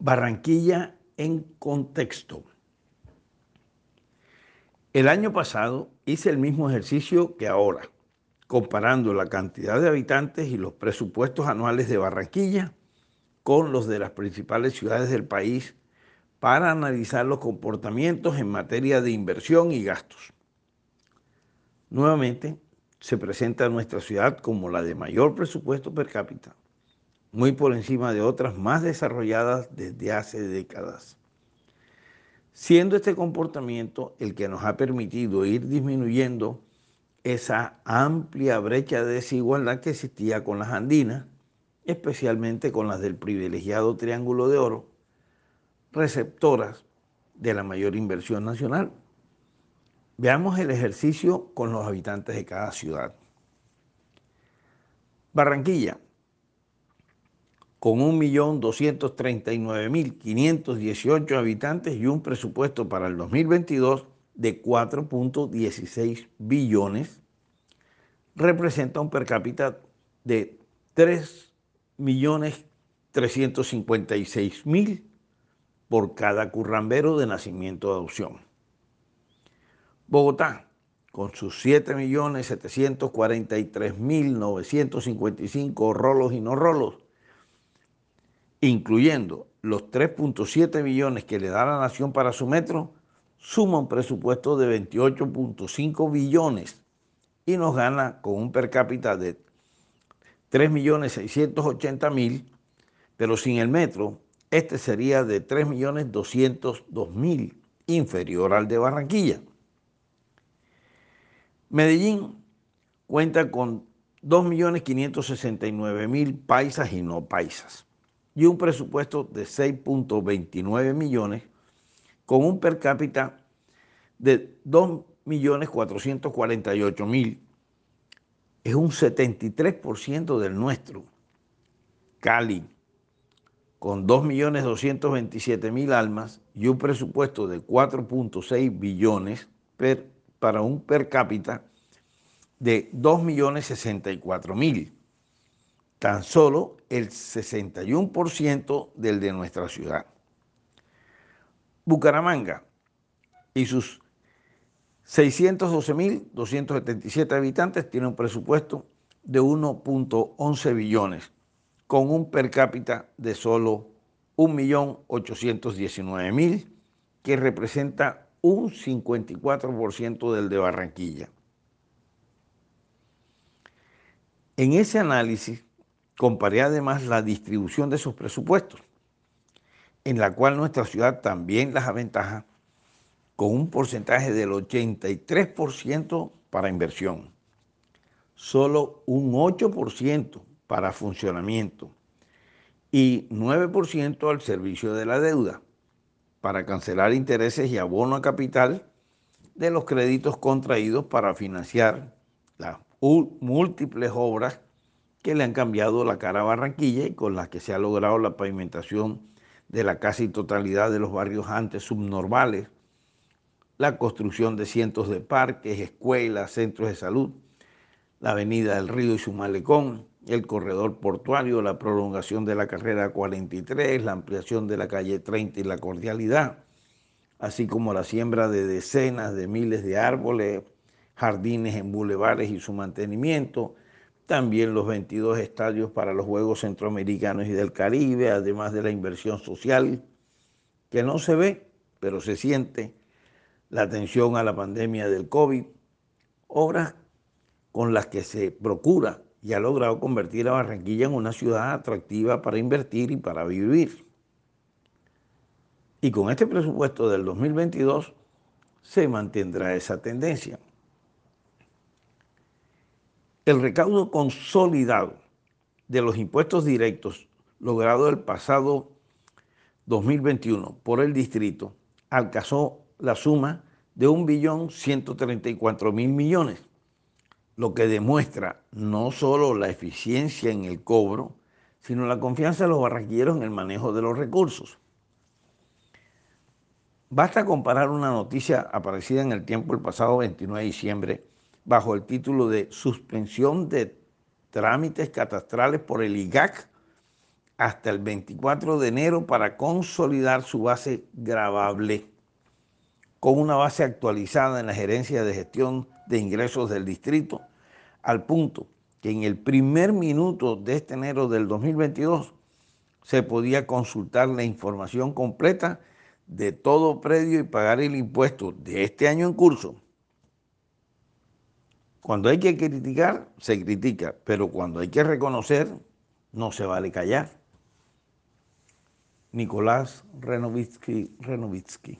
Barranquilla en contexto. El año pasado hice el mismo ejercicio que ahora, comparando la cantidad de habitantes y los presupuestos anuales de Barranquilla con los de las principales ciudades del país para analizar los comportamientos en materia de inversión y gastos. Nuevamente, se presenta nuestra ciudad como la de mayor presupuesto per cápita muy por encima de otras más desarrolladas desde hace décadas. Siendo este comportamiento el que nos ha permitido ir disminuyendo esa amplia brecha de desigualdad que existía con las andinas, especialmente con las del privilegiado Triángulo de Oro, receptoras de la mayor inversión nacional. Veamos el ejercicio con los habitantes de cada ciudad. Barranquilla, con 1.239.518 habitantes y un presupuesto para el 2022 de 4.16 billones, representa un per cápita de 3.356.000 por cada currambero de nacimiento de adopción. Bogotá, con sus 7.743.955 rolos y no rolos, incluyendo los 3.7 millones que le da la nación para su metro, suma un presupuesto de 28.5 billones y nos gana con un per cápita de 3.680.000, pero sin el metro, este sería de 3.202.000, inferior al de Barranquilla. Medellín cuenta con 2.569.000 paisas y no paisas y un presupuesto de 6.29 millones con un per cápita de 2.448.000. Es un 73% del nuestro. Cali, con 2.227.000 almas y un presupuesto de 4.6 billones para un per cápita de 2.064.000 tan solo el 61% del de nuestra ciudad. Bucaramanga y sus 612.277 habitantes tiene un presupuesto de 1.11 billones, con un per cápita de solo 1.819.000, que representa un 54% del de Barranquilla. En ese análisis Comparé además la distribución de sus presupuestos, en la cual nuestra ciudad también las aventaja con un porcentaje del 83% para inversión, solo un 8% para funcionamiento y 9% al servicio de la deuda para cancelar intereses y abono a capital de los créditos contraídos para financiar las múltiples obras que le han cambiado la cara a Barranquilla y con las que se ha logrado la pavimentación de la casi totalidad de los barrios antes subnormales, la construcción de cientos de parques, escuelas, centros de salud, la avenida del Río y su malecón, el corredor portuario, la prolongación de la carrera 43, la ampliación de la calle 30 y la cordialidad, así como la siembra de decenas de miles de árboles, jardines en bulevares y su mantenimiento, también los 22 estadios para los Juegos Centroamericanos y del Caribe, además de la inversión social, que no se ve, pero se siente, la atención a la pandemia del COVID, obras con las que se procura y ha logrado convertir a Barranquilla en una ciudad atractiva para invertir y para vivir. Y con este presupuesto del 2022 se mantendrá esa tendencia el recaudo consolidado de los impuestos directos logrado el pasado 2021 por el distrito alcanzó la suma de 1.134.000 millones, lo que demuestra no solo la eficiencia en el cobro, sino la confianza de los barranquilleros en el manejo de los recursos. Basta comparar una noticia aparecida en el tiempo el pasado 29 de diciembre bajo el título de Suspensión de trámites catastrales por el IGAC hasta el 24 de enero para consolidar su base grabable con una base actualizada en la gerencia de gestión de ingresos del distrito, al punto que en el primer minuto de este enero del 2022 se podía consultar la información completa de todo predio y pagar el impuesto de este año en curso. Cuando hay que criticar, se critica, pero cuando hay que reconocer, no se vale callar. Nicolás Renovitsky, Renovitsky.